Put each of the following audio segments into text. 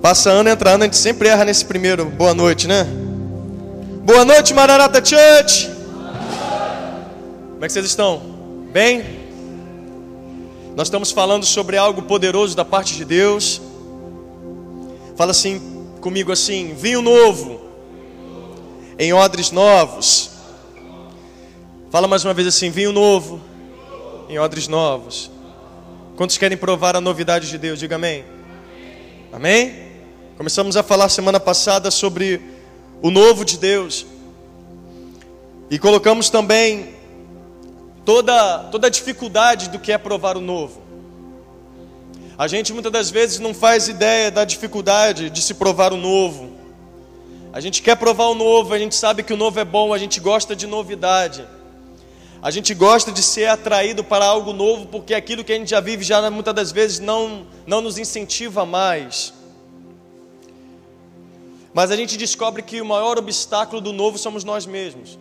Passa ano, entra ano, a gente sempre erra nesse primeiro. Boa noite, né? Boa noite, Maranata Church. Como é que vocês estão? Bem? Nós estamos falando sobre algo poderoso da parte de Deus. Fala assim comigo assim: vinho novo em odres novos. Fala mais uma vez assim: vinho novo em odres novos. Quantos querem provar a novidade de Deus? Diga amém. Amém? Começamos a falar semana passada sobre o novo de Deus. E colocamos também toda, toda a dificuldade do que é provar o novo. A gente muitas das vezes não faz ideia da dificuldade de se provar o novo. A gente quer provar o novo, a gente sabe que o novo é bom, a gente gosta de novidade. A gente gosta de ser atraído para algo novo, porque aquilo que a gente já vive já muitas das vezes não, não nos incentiva mais. Mas a gente descobre que o maior obstáculo do novo somos nós mesmos.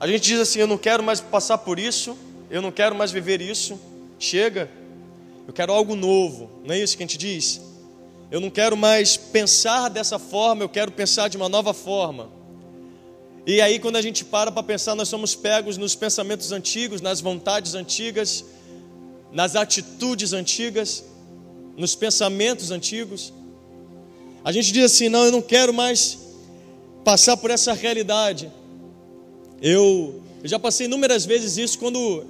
A gente diz assim: eu não quero mais passar por isso, eu não quero mais viver isso, chega, eu quero algo novo, não é isso que a gente diz? Eu não quero mais pensar dessa forma, eu quero pensar de uma nova forma. E aí, quando a gente para para pensar, nós somos pegos nos pensamentos antigos, nas vontades antigas, nas atitudes antigas, nos pensamentos antigos. A gente diz assim: não, eu não quero mais passar por essa realidade. Eu, eu já passei inúmeras vezes isso quando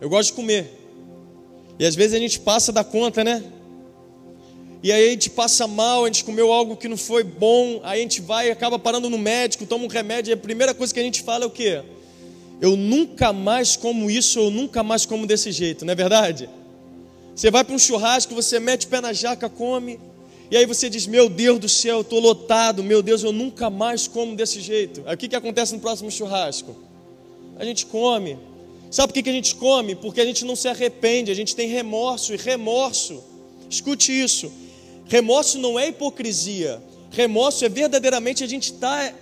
eu gosto de comer. E às vezes a gente passa da conta, né? E aí a gente passa mal, a gente comeu algo que não foi bom, aí a gente vai e acaba parando no médico, toma um remédio, e a primeira coisa que a gente fala é o quê? Eu nunca mais como isso, eu nunca mais como desse jeito, não é verdade? Você vai para um churrasco, você mete o pé na jaca, come, e aí você diz: Meu Deus do céu, eu estou lotado, meu Deus, eu nunca mais como desse jeito. Aí o que, que acontece no próximo churrasco? A gente come. Sabe por que, que a gente come? Porque a gente não se arrepende, a gente tem remorso, e remorso, escute isso: remorso não é hipocrisia, remorso é verdadeiramente a gente estar tá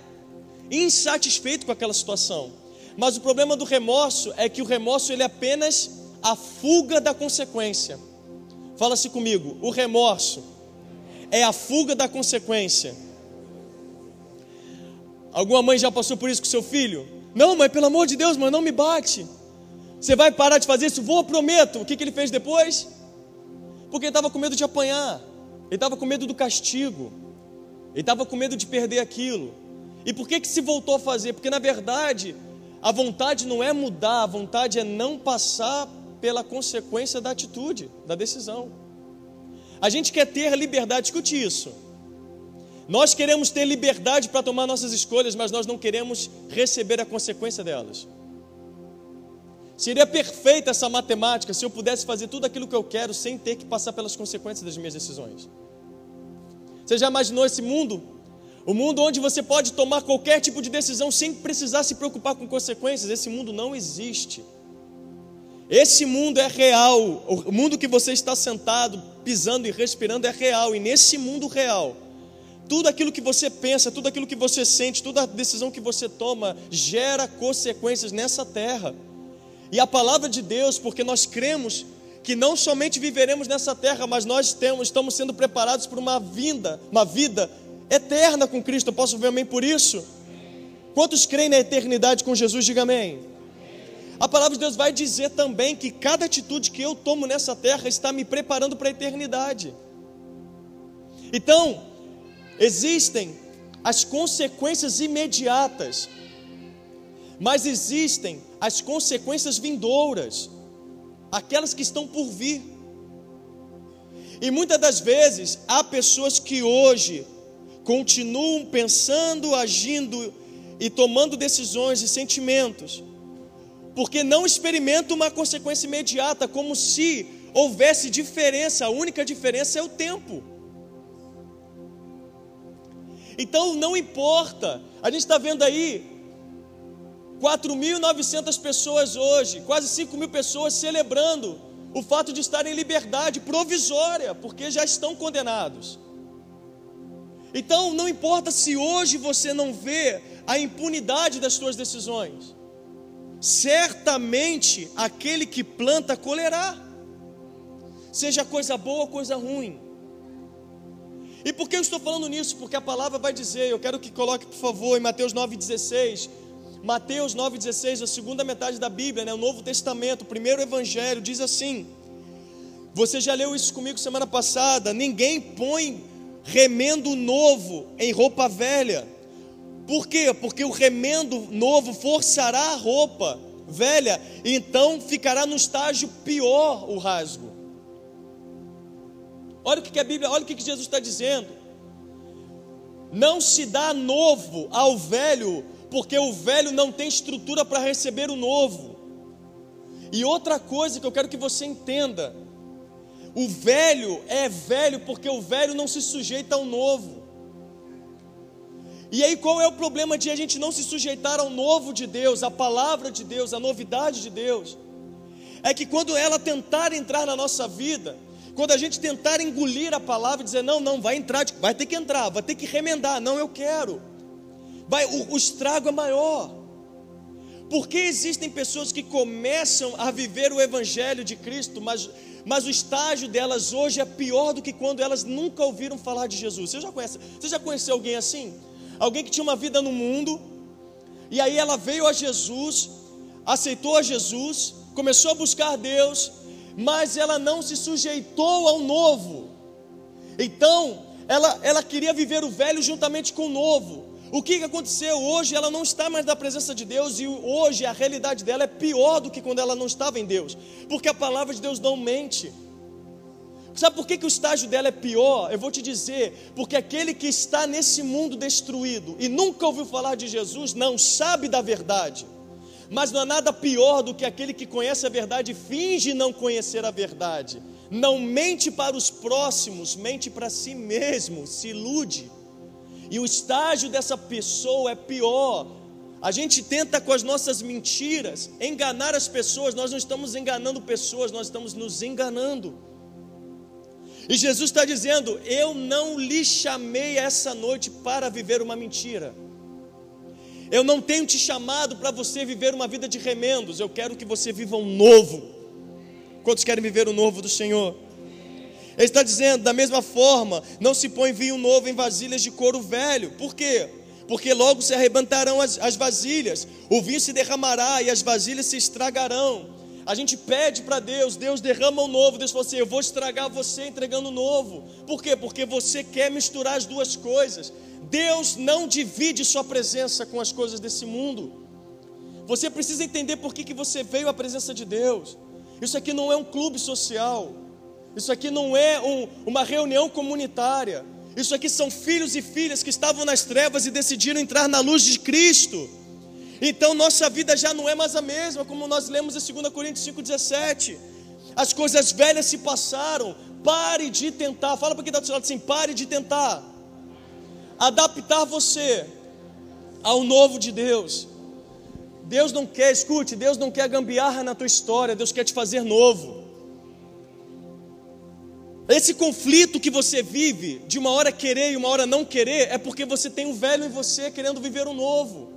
insatisfeito com aquela situação. Mas o problema do remorso é que o remorso ele é apenas a fuga da consequência. Fala-se comigo, o remorso é a fuga da consequência. Alguma mãe já passou por isso com seu filho? Não, mãe, pelo amor de Deus, mãe, não me bate. Você vai parar de fazer isso? Vou, prometo. O que, que ele fez depois? Porque ele estava com medo de apanhar, ele estava com medo do castigo, ele estava com medo de perder aquilo. E por que, que se voltou a fazer? Porque na verdade, a vontade não é mudar, a vontade é não passar pela consequência da atitude, da decisão. A gente quer ter liberdade, escute isso. Nós queremos ter liberdade para tomar nossas escolhas, mas nós não queremos receber a consequência delas. Seria perfeita essa matemática se eu pudesse fazer tudo aquilo que eu quero sem ter que passar pelas consequências das minhas decisões. Você já imaginou esse mundo? O mundo onde você pode tomar qualquer tipo de decisão sem precisar se preocupar com consequências? Esse mundo não existe. Esse mundo é real. O mundo que você está sentado, pisando e respirando é real. E nesse mundo real, tudo aquilo que você pensa, tudo aquilo que você sente, toda decisão que você toma gera consequências nessa terra. E a palavra de Deus, porque nós cremos que não somente viveremos nessa terra, mas nós temos, estamos sendo preparados para uma vinda, uma vida eterna com Cristo. Eu posso ver amém por isso? Quantos creem na eternidade com Jesus? Diga amém. A palavra de Deus vai dizer também que cada atitude que eu tomo nessa terra está me preparando para a eternidade. Então, existem as consequências imediatas, mas existem as consequências vindouras, aquelas que estão por vir. E muitas das vezes há pessoas que hoje continuam pensando, agindo e tomando decisões e sentimentos porque não experimenta uma consequência imediata, como se houvesse diferença, a única diferença é o tempo. Então não importa, a gente está vendo aí 4.900 pessoas hoje, quase 5 mil pessoas celebrando o fato de estarem em liberdade provisória, porque já estão condenados. Então não importa se hoje você não vê a impunidade das suas decisões certamente aquele que planta colherá, seja coisa boa ou coisa ruim. E por que eu estou falando nisso? Porque a palavra vai dizer, eu quero que coloque, por favor, em Mateus 9,16. Mateus 9,16, a segunda metade da Bíblia, né, o Novo Testamento, o primeiro evangelho, diz assim: Você já leu isso comigo semana passada? Ninguém põe remendo novo em roupa velha. Por quê? Porque o remendo novo forçará a roupa velha, então ficará no estágio pior o rasgo. Olha o que a Bíblia, olha o que Jesus está dizendo. Não se dá novo ao velho, porque o velho não tem estrutura para receber o novo. E outra coisa que eu quero que você entenda: o velho é velho porque o velho não se sujeita ao novo. E aí qual é o problema de a gente não se sujeitar ao novo de Deus, à palavra de Deus, à novidade de Deus? É que quando ela tentar entrar na nossa vida, quando a gente tentar engolir a palavra e dizer, não, não, vai entrar, vai ter que entrar, vai ter que remendar, não, eu quero. O, o estrago é maior. Porque existem pessoas que começam a viver o Evangelho de Cristo, mas, mas o estágio delas hoje é pior do que quando elas nunca ouviram falar de Jesus. Você já conhece? Você já conheceu alguém assim? Alguém que tinha uma vida no mundo, e aí ela veio a Jesus, aceitou a Jesus, começou a buscar Deus, mas ela não se sujeitou ao novo. Então, ela, ela queria viver o velho juntamente com o novo. O que, aconteceu? Hoje ela não está mais na presença de Deus e hoje a realidade dela é pior do que quando ela não estava em Deus, porque a palavra de Deus não mente. Sabe por que, que o estágio dela é pior? Eu vou te dizer, porque aquele que está nesse mundo destruído e nunca ouviu falar de Jesus não sabe da verdade. Mas não há nada pior do que aquele que conhece a verdade e finge não conhecer a verdade. Não mente para os próximos, mente para si mesmo, se ilude. E o estágio dessa pessoa é pior. A gente tenta com as nossas mentiras enganar as pessoas, nós não estamos enganando pessoas, nós estamos nos enganando. E Jesus está dizendo: Eu não lhe chamei essa noite para viver uma mentira. Eu não tenho te chamado para você viver uma vida de remendos. Eu quero que você viva um novo. Quantos querem viver o novo do Senhor? Ele está dizendo, da mesma forma, não se põe vinho novo em vasilhas de couro velho. Por quê? Porque logo se arrebentarão as, as vasilhas, o vinho se derramará e as vasilhas se estragarão. A gente pede para Deus, Deus derrama o novo. Deus fala assim: Eu vou estragar você entregando o novo. Por quê? Porque você quer misturar as duas coisas. Deus não divide sua presença com as coisas desse mundo. Você precisa entender por que, que você veio à presença de Deus. Isso aqui não é um clube social. Isso aqui não é um, uma reunião comunitária. Isso aqui são filhos e filhas que estavam nas trevas e decidiram entrar na luz de Cristo. Então nossa vida já não é mais a mesma, como nós lemos em 2 Coríntios 5,17. As coisas velhas se passaram, pare de tentar. Fala para quem está do seu lado assim: pare de tentar adaptar você ao novo de Deus. Deus não quer, escute, Deus não quer gambiarra na tua história, Deus quer te fazer novo. Esse conflito que você vive, de uma hora querer e uma hora não querer, é porque você tem um velho em você querendo viver o um novo.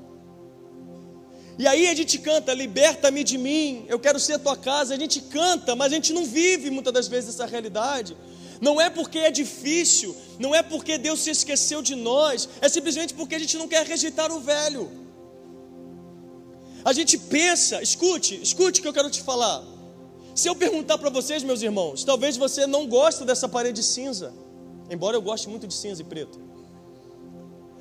E aí a gente canta, liberta-me de mim, eu quero ser tua casa. A gente canta, mas a gente não vive muitas das vezes essa realidade. Não é porque é difícil, não é porque Deus se esqueceu de nós, é simplesmente porque a gente não quer rejeitar o velho. A gente pensa, escute, escute o que eu quero te falar. Se eu perguntar para vocês, meus irmãos, talvez você não goste dessa parede cinza, embora eu goste muito de cinza e preto.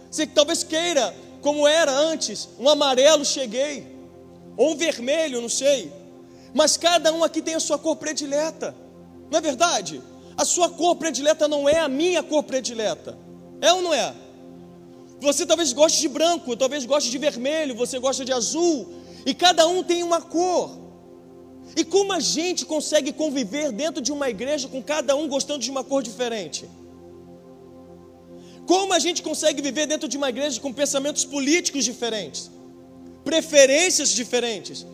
Você talvez queira como era antes, um amarelo cheguei, ou um vermelho, não sei. Mas cada um aqui tem a sua cor predileta, não é verdade? A sua cor predileta não é a minha cor predileta, é ou não é? Você talvez goste de branco, talvez goste de vermelho, você gosta de azul, e cada um tem uma cor. E como a gente consegue conviver dentro de uma igreja com cada um gostando de uma cor diferente? Como a gente consegue viver dentro de uma igreja com pensamentos políticos diferentes, preferências diferentes?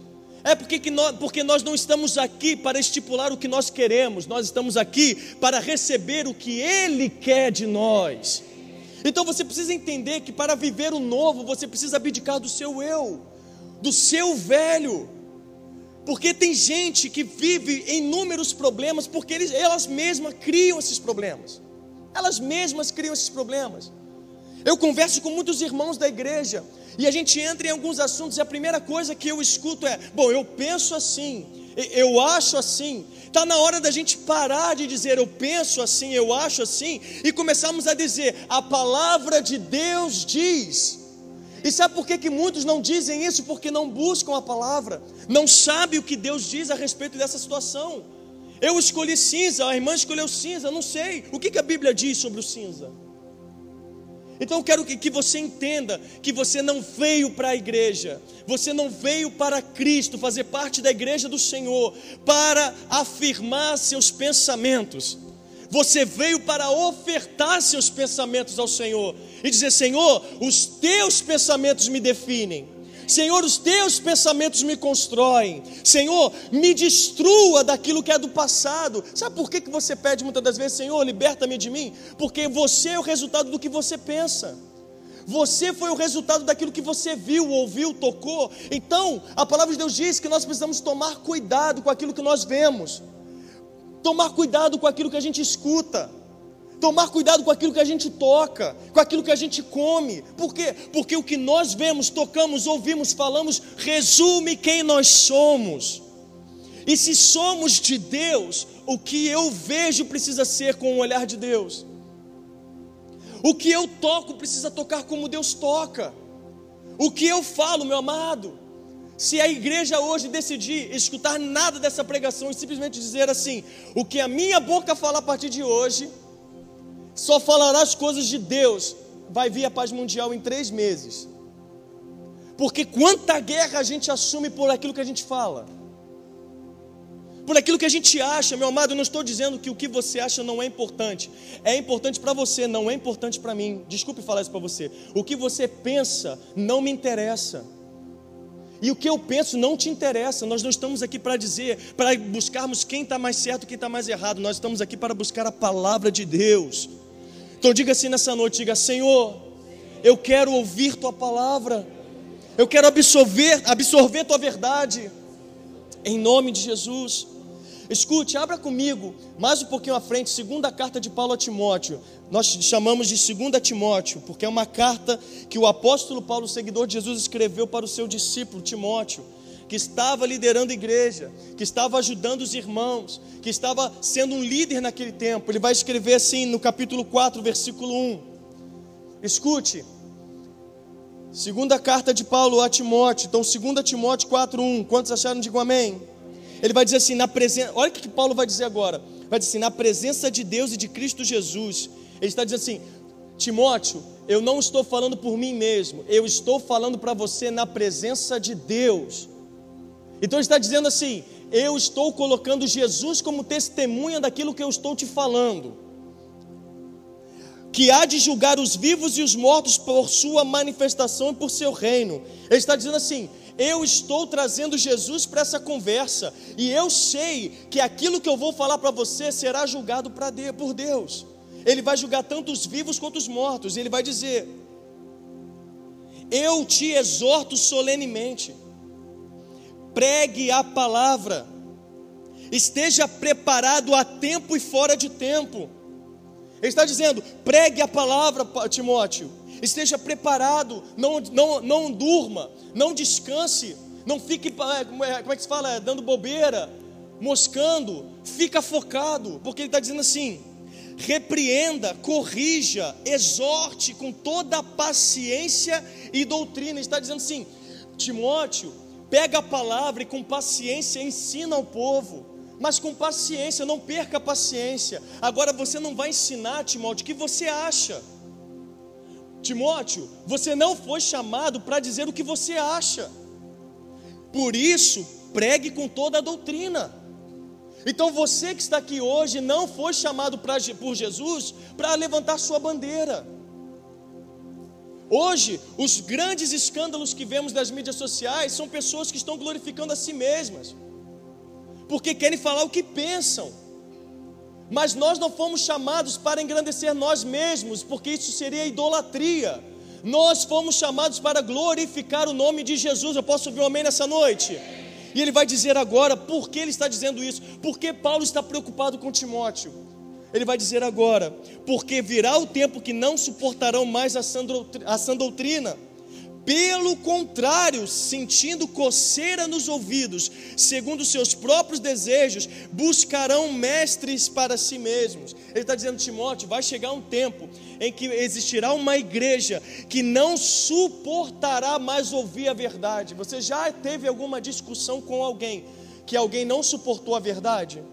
É porque, que nós, porque nós não estamos aqui para estipular o que nós queremos, nós estamos aqui para receber o que Ele quer de nós. Então você precisa entender que para viver o novo, você precisa abdicar do seu eu, do seu velho. Porque tem gente que vive inúmeros problemas porque eles, elas mesmas criam esses problemas. Elas mesmas criam esses problemas. Eu converso com muitos irmãos da igreja e a gente entra em alguns assuntos e a primeira coisa que eu escuto é: bom, eu penso assim, eu acho assim. Está na hora da gente parar de dizer eu penso assim, eu acho assim e começarmos a dizer a palavra de Deus diz. E sabe por que, que muitos não dizem isso? Porque não buscam a palavra, não sabem o que Deus diz a respeito dessa situação. Eu escolhi cinza, a irmã escolheu cinza, não sei. O que, que a Bíblia diz sobre o cinza? Então eu quero que, que você entenda que você não veio para a igreja, você não veio para Cristo, fazer parte da igreja do Senhor, para afirmar seus pensamentos. Você veio para ofertar seus pensamentos ao Senhor e dizer: Senhor, os teus pensamentos me definem. Senhor, os teus pensamentos me constroem. Senhor, me destrua daquilo que é do passado. Sabe por que, que você pede muitas das vezes, Senhor, liberta-me de mim? Porque você é o resultado do que você pensa. Você foi o resultado daquilo que você viu, ouviu, tocou. Então, a palavra de Deus diz que nós precisamos tomar cuidado com aquilo que nós vemos, tomar cuidado com aquilo que a gente escuta tomar cuidado com aquilo que a gente toca, com aquilo que a gente come. Por quê? Porque o que nós vemos, tocamos, ouvimos, falamos, resume quem nós somos. E se somos de Deus, o que eu vejo precisa ser com o olhar de Deus. O que eu toco precisa tocar como Deus toca. O que eu falo, meu amado, se a igreja hoje decidir escutar nada dessa pregação e simplesmente dizer assim: o que a minha boca falar a partir de hoje, só falará as coisas de Deus, vai vir a paz mundial em três meses. Porque quanta guerra a gente assume por aquilo que a gente fala, por aquilo que a gente acha, meu amado. Eu não estou dizendo que o que você acha não é importante, é importante para você, não é importante para mim. Desculpe falar isso para você. O que você pensa não me interessa. E o que eu penso não te interessa. Nós não estamos aqui para dizer, para buscarmos quem está mais certo, quem está mais errado. Nós estamos aqui para buscar a palavra de Deus. Então diga assim nessa noite, diga, Senhor, eu quero ouvir tua palavra. Eu quero absorver, absorver tua verdade. Em nome de Jesus. Escute, abra comigo, mais um pouquinho à frente, segunda carta de Paulo a Timóteo. Nós chamamos de segunda Timóteo, porque é uma carta que o apóstolo Paulo, seguidor de Jesus, escreveu para o seu discípulo Timóteo que estava liderando a igreja, que estava ajudando os irmãos, que estava sendo um líder naquele tempo. Ele vai escrever assim no capítulo 4, versículo 1. Escute. Segunda carta de Paulo a Timóteo. Então, 2 Timóteo 4, 1. Quantos acharam? Digam amém. Ele vai dizer assim, na presença. Olha o que Paulo vai dizer agora. Vai dizer assim, na presença de Deus e de Cristo Jesus. Ele está dizendo assim, Timóteo, eu não estou falando por mim mesmo, eu estou falando para você na presença de Deus. Então ele está dizendo assim: eu estou colocando Jesus como testemunha daquilo que eu estou te falando, que há de julgar os vivos e os mortos por sua manifestação e por seu reino. Ele está dizendo assim: eu estou trazendo Jesus para essa conversa, e eu sei que aquilo que eu vou falar para você será julgado por Deus. Ele vai julgar tanto os vivos quanto os mortos, e ele vai dizer: Eu te exorto solenemente pregue a palavra, esteja preparado a tempo e fora de tempo. Ele está dizendo: pregue a palavra, Timóteo, esteja preparado, não, não, não durma, não descanse, não fique, é, é, como é que se fala, dando bobeira, moscando, fica focado, porque ele está dizendo assim: repreenda, corrija, exorte com toda a paciência e doutrina. Ele está dizendo assim, Timóteo, Pega a palavra e com paciência ensina ao povo. Mas com paciência, não perca a paciência. Agora você não vai ensinar, Timóteo, o que você acha. Timóteo, você não foi chamado para dizer o que você acha. Por isso, pregue com toda a doutrina. Então você que está aqui hoje não foi chamado pra, por Jesus para levantar sua bandeira. Hoje, os grandes escândalos que vemos nas mídias sociais são pessoas que estão glorificando a si mesmas, porque querem falar o que pensam. Mas nós não fomos chamados para engrandecer nós mesmos, porque isso seria idolatria. Nós fomos chamados para glorificar o nome de Jesus. Eu posso ouvir um amém nessa noite? E ele vai dizer agora por que ele está dizendo isso, porque Paulo está preocupado com Timóteo. Ele vai dizer agora: porque virá o tempo que não suportarão mais a sã doutrina pelo contrário, sentindo coceira nos ouvidos, segundo seus próprios desejos, buscarão mestres para si mesmos. Ele está dizendo, Timóteo, vai chegar um tempo em que existirá uma igreja que não suportará mais ouvir a verdade. Você já teve alguma discussão com alguém que alguém não suportou a verdade?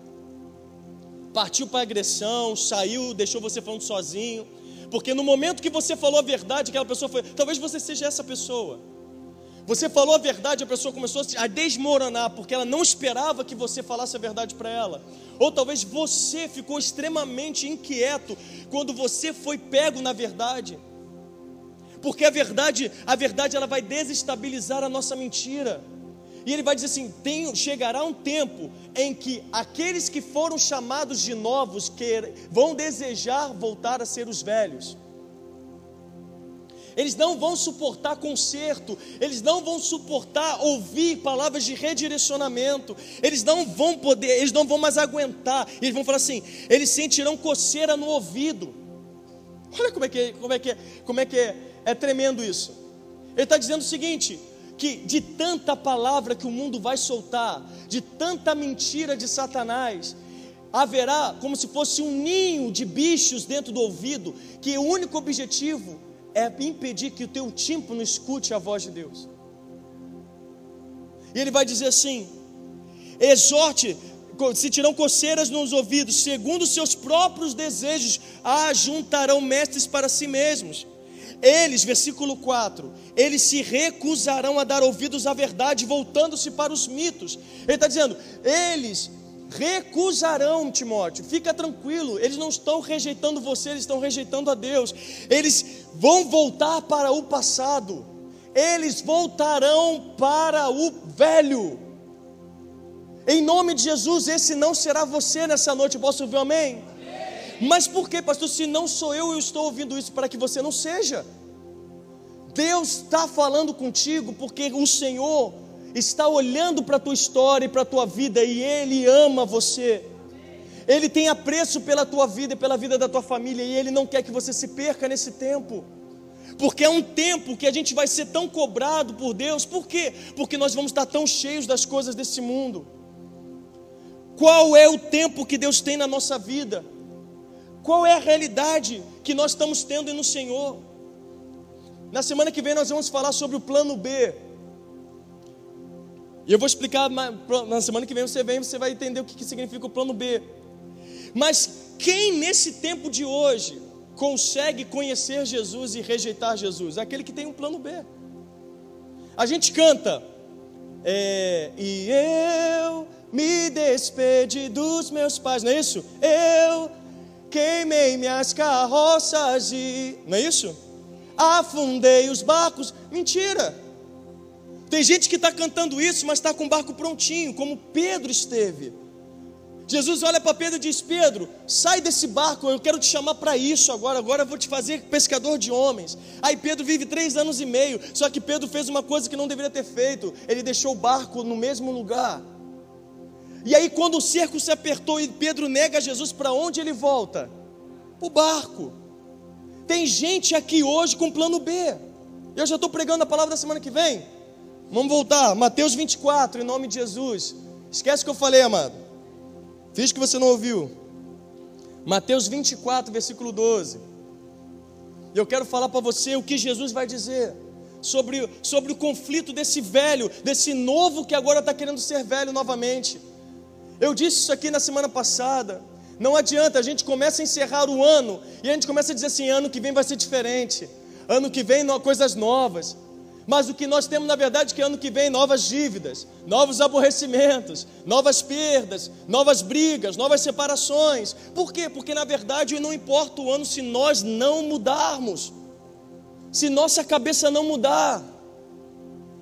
Partiu para agressão, saiu, deixou você falando sozinho porque no momento que você falou a verdade, aquela pessoa foi. Talvez você seja essa pessoa. Você falou a verdade, a pessoa começou a desmoronar, porque ela não esperava que você falasse a verdade para ela. Ou talvez você ficou extremamente inquieto quando você foi pego na verdade. Porque a verdade, a verdade ela vai desestabilizar a nossa mentira. E ele vai dizer assim: tem, chegará um tempo em que aqueles que foram chamados de novos que vão desejar voltar a ser os velhos. Eles não vão suportar conserto, eles não vão suportar ouvir palavras de redirecionamento, eles não vão poder, eles não vão mais aguentar, eles vão falar assim, eles sentirão coceira no ouvido. Olha como é que, como é, que, como é, que é, é tremendo isso. Ele está dizendo o seguinte: que de tanta palavra que o mundo vai soltar, de tanta mentira de Satanás, haverá como se fosse um ninho de bichos dentro do ouvido, que o único objetivo é impedir que o teu tímpano escute a voz de Deus. E ele vai dizer assim: exorte, se tirão coceiras nos ouvidos, segundo os seus próprios desejos, ajuntarão mestres para si mesmos eles, versículo 4, eles se recusarão a dar ouvidos à verdade, voltando-se para os mitos. Ele está dizendo, eles recusarão, Timóteo, fica tranquilo, eles não estão rejeitando você, eles estão rejeitando a Deus. Eles vão voltar para o passado, eles voltarão para o velho. Em nome de Jesus, esse não será você nessa noite. Posso ouvir um amém? Mas por que, pastor? Se não sou eu, eu estou ouvindo isso para que você não seja. Deus está falando contigo porque o Senhor está olhando para a tua história e para a tua vida e Ele ama você. Ele tem apreço pela tua vida e pela vida da tua família e Ele não quer que você se perca nesse tempo. Porque é um tempo que a gente vai ser tão cobrado por Deus. Por quê? Porque nós vamos estar tão cheios das coisas desse mundo. Qual é o tempo que Deus tem na nossa vida? Qual é a realidade que nós estamos tendo no Senhor? Na semana que vem nós vamos falar sobre o plano B. E eu vou explicar na semana que vem você vem, você vai entender o que significa o plano B. Mas quem nesse tempo de hoje consegue conhecer Jesus e rejeitar Jesus? Aquele que tem um plano B. A gente canta, é, e eu me despedi dos meus pais, não é isso? Eu queimei minhas carroças e. Não é isso? Afundei os barcos. Mentira! Tem gente que está cantando isso, mas está com o barco prontinho, como Pedro esteve. Jesus olha para Pedro e diz: Pedro, sai desse barco, eu quero te chamar para isso agora. Agora eu vou te fazer pescador de homens. Aí Pedro vive três anos e meio, só que Pedro fez uma coisa que não deveria ter feito: ele deixou o barco no mesmo lugar. E aí, quando o cerco se apertou e Pedro nega Jesus, para onde ele volta? Para o barco. Tem gente aqui hoje com plano B. Eu já estou pregando a palavra da semana que vem. Vamos voltar, Mateus 24, em nome de Jesus. Esquece o que eu falei, amado. Fiz que você não ouviu. Mateus 24, versículo 12. E eu quero falar para você o que Jesus vai dizer sobre, sobre o conflito desse velho, desse novo que agora está querendo ser velho novamente. Eu disse isso aqui na semana passada. Não adianta, a gente começa a encerrar o ano e a gente começa a dizer assim: ano que vem vai ser diferente, ano que vem coisas novas. Mas o que nós temos na verdade é que ano que vem novas dívidas, novos aborrecimentos, novas perdas, novas brigas, novas separações. Por quê? Porque na verdade não importa o ano se nós não mudarmos, se nossa cabeça não mudar.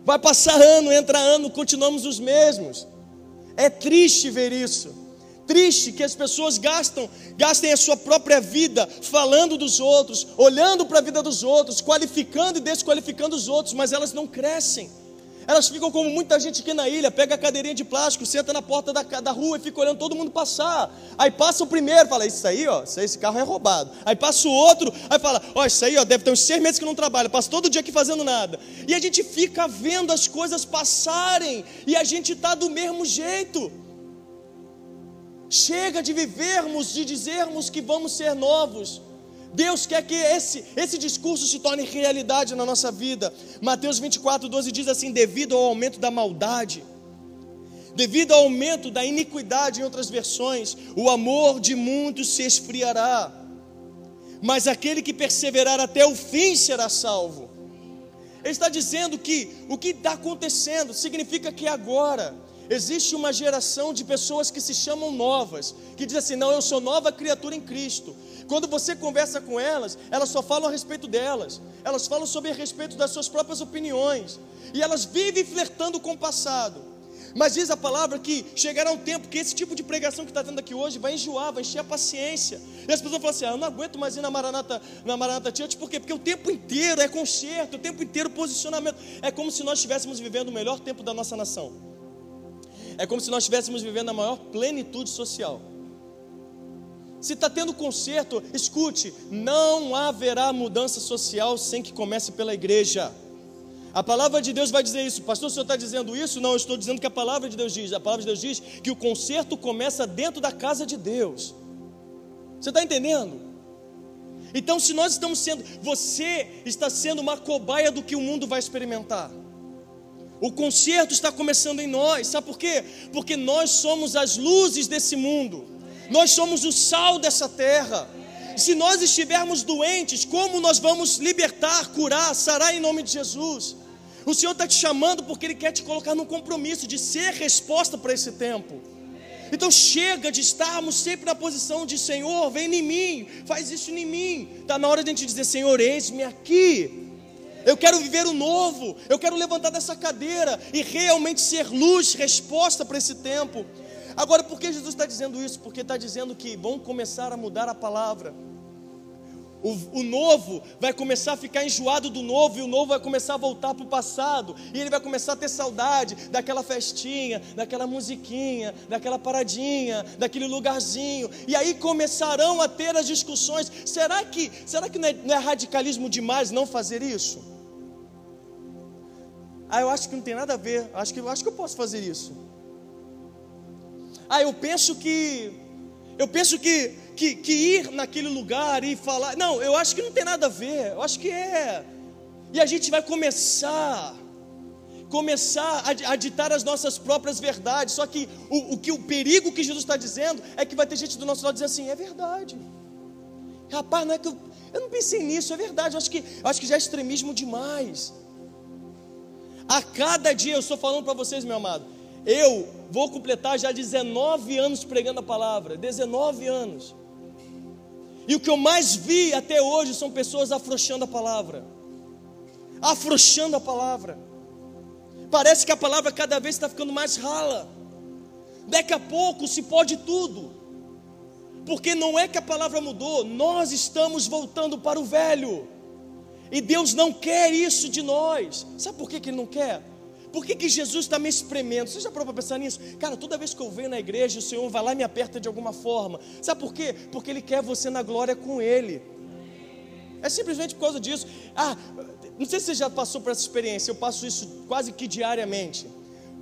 Vai passar ano, entra ano, continuamos os mesmos. É triste ver isso. Triste que as pessoas gastam, gastem a sua própria vida falando dos outros, olhando para a vida dos outros, qualificando e desqualificando os outros, mas elas não crescem. Elas ficam como muita gente aqui na ilha, pega a cadeirinha de plástico, senta na porta da, da rua e fica olhando todo mundo passar. Aí passa o primeiro, fala, isso aí, ó, esse carro é roubado. Aí passa o outro, aí fala, ó, isso aí, ó, deve ter uns seis meses que não trabalha, passa todo dia aqui fazendo nada. E a gente fica vendo as coisas passarem, e a gente está do mesmo jeito. Chega de vivermos, de dizermos que vamos ser novos. Deus quer que esse, esse discurso se torne realidade na nossa vida. Mateus 24, 12 diz assim: devido ao aumento da maldade, devido ao aumento da iniquidade, em outras versões, o amor de muitos se esfriará, mas aquele que perseverar até o fim será salvo. Ele está dizendo que o que está acontecendo significa que agora, Existe uma geração de pessoas que se chamam novas, que dizem assim: não, eu sou nova criatura em Cristo. Quando você conversa com elas, elas só falam a respeito delas, elas falam sobre a respeito das suas próprias opiniões, e elas vivem flertando com o passado. Mas diz a palavra que chegará um tempo que esse tipo de pregação que está tendo aqui hoje vai enjoar, vai encher a paciência. E as pessoas falam assim: ah, eu não aguento mais ir na Maranata, na Maranata Church, por quê? Porque o tempo inteiro é conserto, o tempo inteiro posicionamento. É como se nós estivéssemos vivendo o melhor tempo da nossa nação. É como se nós estivéssemos vivendo a maior plenitude social. Se está tendo conserto, escute: não haverá mudança social sem que comece pela igreja. A palavra de Deus vai dizer isso. Pastor, o senhor está dizendo isso? Não, eu estou dizendo que a palavra de Deus diz. A palavra de Deus diz que o conserto começa dentro da casa de Deus. Você está entendendo? Então, se nós estamos sendo, você está sendo uma cobaia do que o mundo vai experimentar. O conserto está começando em nós, sabe por quê? Porque nós somos as luzes desse mundo, nós somos o sal dessa terra. Se nós estivermos doentes, como nós vamos libertar, curar, sarar em nome de Jesus? O Senhor está te chamando porque Ele quer te colocar num compromisso de ser resposta para esse tempo. Então chega de estarmos sempre na posição de Senhor, vem em mim, faz isso em mim. Está na hora de a gente dizer, Senhor, eis-me aqui. Eu quero viver o novo. Eu quero levantar dessa cadeira e realmente ser luz, resposta para esse tempo. Agora, por que Jesus está dizendo isso? Porque está dizendo que vão começar a mudar a palavra. O, o, novo vai começar a ficar enjoado do novo, e o novo vai começar a voltar para o passado, e ele vai começar a ter saudade daquela festinha, daquela musiquinha, daquela paradinha, daquele lugarzinho, e aí começarão a ter as discussões. Será que, será que não é, não é radicalismo demais não fazer isso? Ah, eu acho que não tem nada a ver. Acho que, acho que eu posso fazer isso. Ah, eu penso que. Eu penso que, que, que ir naquele lugar e falar. Não, eu acho que não tem nada a ver. Eu acho que é. E a gente vai começar. Começar a, ditar as nossas próprias verdades. Só que o, o, que o perigo que Jesus está dizendo é que vai ter gente do nosso lado dizendo assim: é verdade. Rapaz, não é que eu, eu não pensei nisso, é verdade. Eu acho que, eu acho que já é extremismo demais. A cada dia eu estou falando para vocês, meu amado. Eu vou completar já 19 anos pregando a palavra. 19 anos. E o que eu mais vi até hoje são pessoas afrouxando a palavra. Afrouxando a palavra. Parece que a palavra cada vez está ficando mais rala. Daqui a pouco se pode tudo. Porque não é que a palavra mudou, nós estamos voltando para o velho. E Deus não quer isso de nós. Sabe por que, que Ele não quer? Por que, que Jesus está me espremendo? Você já parou para pensar nisso? Cara, toda vez que eu venho na igreja, o Senhor vai lá e me aperta de alguma forma. Sabe por quê? Porque Ele quer você na glória com Ele. É simplesmente por causa disso. Ah, não sei se você já passou por essa experiência, eu passo isso quase que diariamente.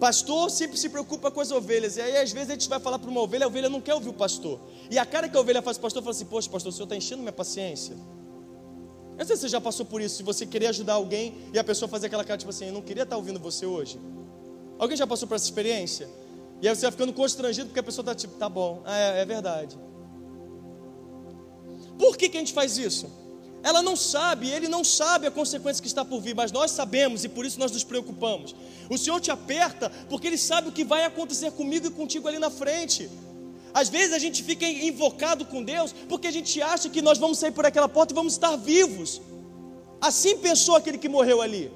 Pastor sempre se preocupa com as ovelhas, e aí às vezes a gente vai falar para uma ovelha, a ovelha não quer ouvir o pastor. E a cara que a ovelha faz, o pastor fala assim: Poxa, pastor, o senhor está enchendo minha paciência. Eu não sei se você já passou por isso, se você querer ajudar alguém e a pessoa fazer aquela cara tipo assim, eu não queria estar ouvindo você hoje. Alguém já passou por essa experiência? E aí você vai ficando constrangido porque a pessoa está tipo, tá bom, é, é verdade. Por que, que a gente faz isso? Ela não sabe, ele não sabe a consequência que está por vir, mas nós sabemos e por isso nós nos preocupamos. O Senhor te aperta porque Ele sabe o que vai acontecer comigo e contigo ali na frente. Às vezes a gente fica invocado com Deus porque a gente acha que nós vamos sair por aquela porta e vamos estar vivos. Assim pensou aquele que morreu ali.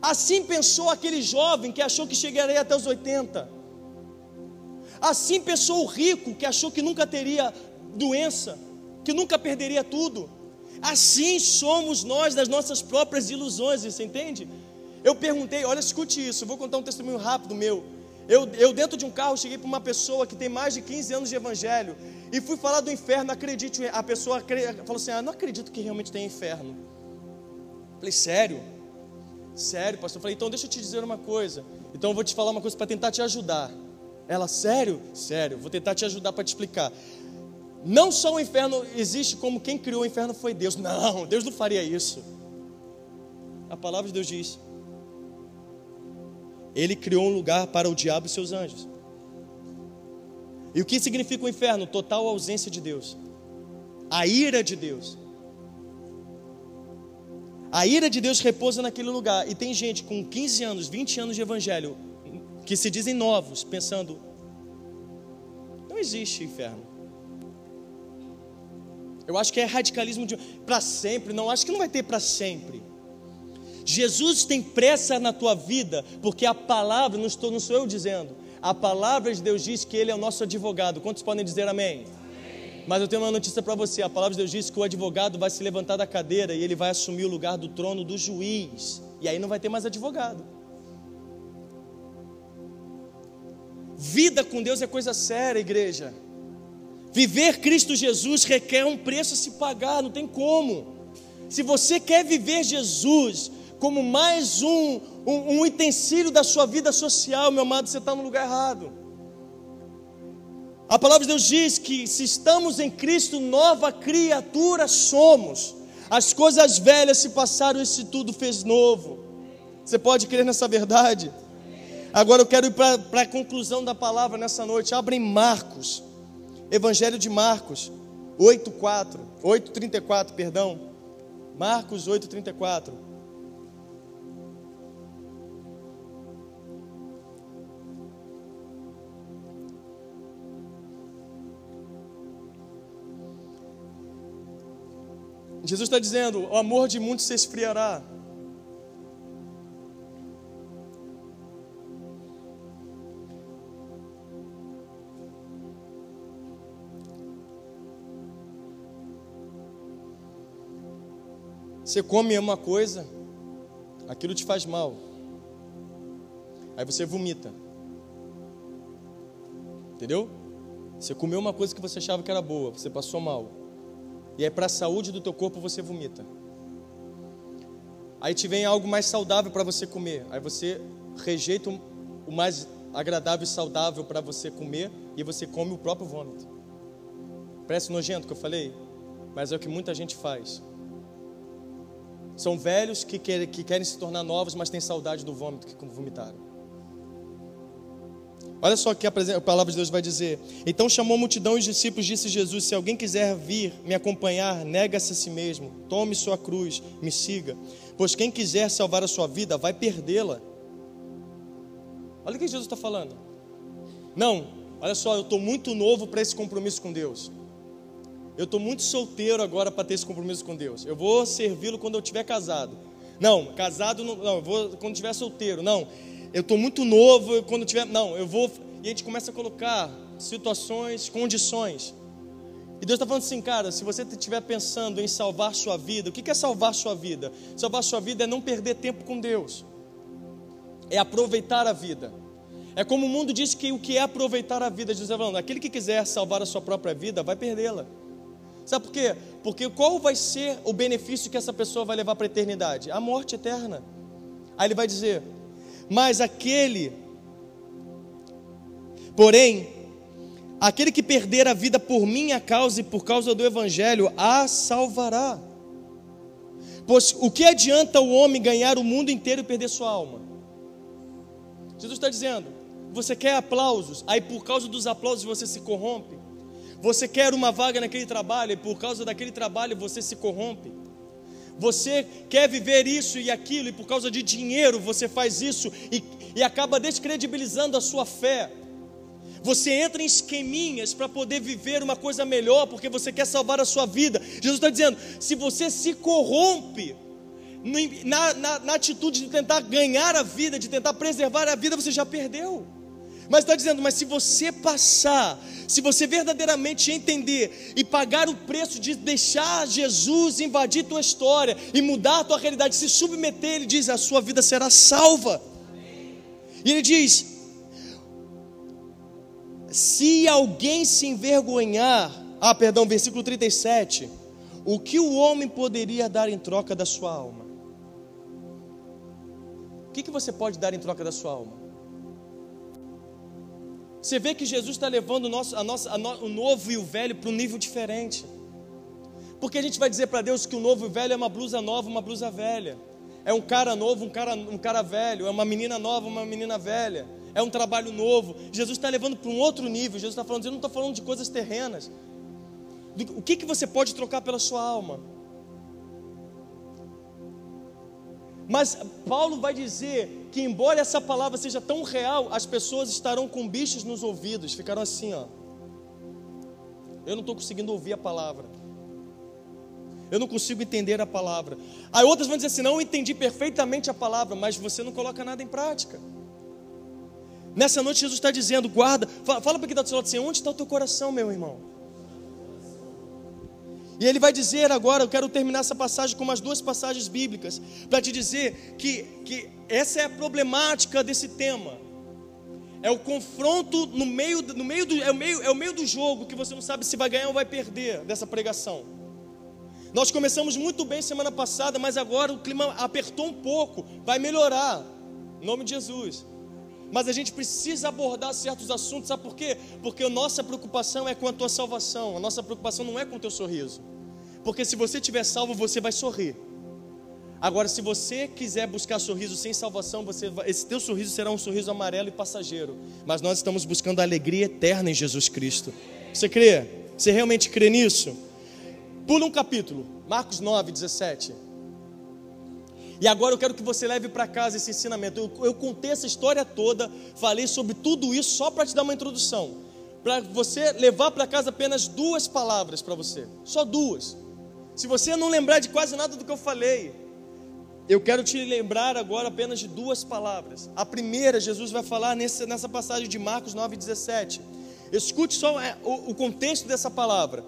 Assim pensou aquele jovem que achou que chegaria até os 80. Assim pensou o rico que achou que nunca teria doença, que nunca perderia tudo. Assim somos nós das nossas próprias ilusões, você entende? Eu perguntei, olha, escute isso, vou contar um testemunho rápido meu. Eu, eu dentro de um carro cheguei para uma pessoa que tem mais de 15 anos de evangelho e fui falar do inferno, acredite, a pessoa falou assim: "Ah, não acredito que realmente tem inferno". Falei: "Sério?" Sério, pastor. Falei: "Então deixa eu te dizer uma coisa. Então eu vou te falar uma coisa para tentar te ajudar". Ela: "Sério?" "Sério, vou tentar te ajudar para te explicar". Não só o inferno existe como quem criou o inferno foi Deus. Não, Deus não faria isso. A palavra de Deus diz: Ele criou um lugar para o diabo e seus anjos. E o que significa o inferno? Total ausência de Deus. A ira de Deus. A ira de Deus repousa naquele lugar. E tem gente com 15 anos, 20 anos de evangelho, que se dizem novos, pensando: não existe inferno. Eu acho que é radicalismo de para sempre, não acho que não vai ter para sempre. Jesus tem pressa na tua vida, porque a palavra, não, estou, não sou eu dizendo, a palavra de Deus diz que Ele é o nosso advogado. Quantos podem dizer amém? amém. Mas eu tenho uma notícia para você: a palavra de Deus diz que o advogado vai se levantar da cadeira e ele vai assumir o lugar do trono do juiz, e aí não vai ter mais advogado. Vida com Deus é coisa séria, igreja. Viver Cristo Jesus requer um preço a se pagar, não tem como. Se você quer viver Jesus como mais um, um, um utensílio da sua vida social, meu amado, você está no lugar errado. A palavra de Deus diz que se estamos em Cristo, nova criatura somos. As coisas velhas se passaram, esse tudo fez novo. Você pode crer nessa verdade? Agora eu quero ir para a conclusão da palavra nessa noite. Abre em Marcos. Evangelho de Marcos 8:4, 8:34, perdão. Marcos 8:34. Jesus está dizendo: o amor de muitos se esfriará. Você come uma coisa, aquilo te faz mal. Aí você vomita. Entendeu? Você comeu uma coisa que você achava que era boa, você passou mal. E aí para a saúde do teu corpo você vomita. Aí te vem algo mais saudável para você comer. Aí você rejeita o mais agradável e saudável para você comer e você come o próprio vômito. Parece nojento que eu falei, mas é o que muita gente faz. São velhos que querem se tornar novos, mas têm saudade do vômito que vomitaram. Olha só que a palavra de Deus vai dizer. Então chamou a multidão e os discípulos, disse Jesus: Se alguém quiser vir me acompanhar, nega-se a si mesmo, tome sua cruz, me siga. Pois quem quiser salvar a sua vida, vai perdê-la. Olha o que Jesus está falando. Não, olha só, eu estou muito novo para esse compromisso com Deus. Eu estou muito solteiro agora para ter esse compromisso com Deus. Eu vou servi-lo quando eu estiver casado. Não, casado não, não eu vou quando estiver solteiro. Não, eu estou muito novo quando tiver. Não, eu vou. E a gente começa a colocar situações, condições. E Deus está falando assim, cara, se você estiver pensando em salvar sua vida, o que é salvar sua vida? Salvar sua vida é não perder tempo com Deus, é aproveitar a vida. É como o mundo diz que o que é aproveitar a vida, Jesus está falando, aquele que quiser salvar a sua própria vida, vai perdê-la. Sabe por quê? Porque qual vai ser o benefício que essa pessoa vai levar para a eternidade? A morte eterna. Aí ele vai dizer: Mas aquele, porém, aquele que perder a vida por minha causa e por causa do Evangelho, a salvará. Pois o que adianta o homem ganhar o mundo inteiro e perder sua alma? Jesus está dizendo: você quer aplausos, aí por causa dos aplausos você se corrompe. Você quer uma vaga naquele trabalho e por causa daquele trabalho você se corrompe. Você quer viver isso e aquilo e por causa de dinheiro você faz isso e, e acaba descredibilizando a sua fé. Você entra em esqueminhas para poder viver uma coisa melhor porque você quer salvar a sua vida. Jesus está dizendo: se você se corrompe na, na, na atitude de tentar ganhar a vida, de tentar preservar a vida, você já perdeu. Mas está dizendo, mas se você passar, se você verdadeiramente entender e pagar o preço de deixar Jesus invadir tua história e mudar a tua realidade, se submeter, ele diz, a sua vida será salva. E ele diz: se alguém se envergonhar, ah, perdão, versículo 37, o que o homem poderia dar em troca da sua alma? O que, que você pode dar em troca da sua alma? Você vê que Jesus está levando o, nosso, a nossa, a no, o novo e o velho para um nível diferente. Porque a gente vai dizer para Deus que o novo e o velho é uma blusa nova, uma blusa velha. É um cara novo, um cara, um cara velho. É uma menina nova, uma menina velha. É um trabalho novo. Jesus está levando para um outro nível. Jesus está falando, eu não estou falando de coisas terrenas. O que, que você pode trocar pela sua alma? Mas Paulo vai dizer que, embora essa palavra seja tão real, as pessoas estarão com bichos nos ouvidos, ficaram assim, ó. Eu não estou conseguindo ouvir a palavra. Eu não consigo entender a palavra. Aí outras vão dizer assim: não, entendi perfeitamente a palavra, mas você não coloca nada em prática. Nessa noite, Jesus está dizendo: guarda, fala, fala para quem está do seu lado assim: onde está o teu coração, meu irmão? E ele vai dizer agora, eu quero terminar essa passagem com umas duas passagens bíblicas, para te dizer que, que essa é a problemática desse tema. É o confronto no meio, no meio do, é o meio, é o meio do jogo que você não sabe se vai ganhar ou vai perder dessa pregação. Nós começamos muito bem semana passada, mas agora o clima apertou um pouco, vai melhorar. Em nome de Jesus. Mas a gente precisa abordar certos assuntos, sabe por quê? Porque a nossa preocupação é com a tua salvação, a nossa preocupação não é com o teu sorriso. Porque se você tiver salvo, você vai sorrir. Agora, se você quiser buscar sorriso sem salvação, você vai, esse teu sorriso será um sorriso amarelo e passageiro. Mas nós estamos buscando a alegria eterna em Jesus Cristo. Você crê? Você realmente crê nisso? Pula um capítulo, Marcos 9, 17. E agora eu quero que você leve para casa esse ensinamento. Eu, eu, contei essa história toda, falei sobre tudo isso só para te dar uma introdução. Para você levar para casa apenas duas palavras para você. Só duas. Se você não lembrar de quase nada do que eu falei, eu quero te lembrar agora apenas de duas palavras. A primeira, Jesus vai falar nessa, nessa passagem de Marcos 9,17. Escute só é, o, o contexto dessa palavra.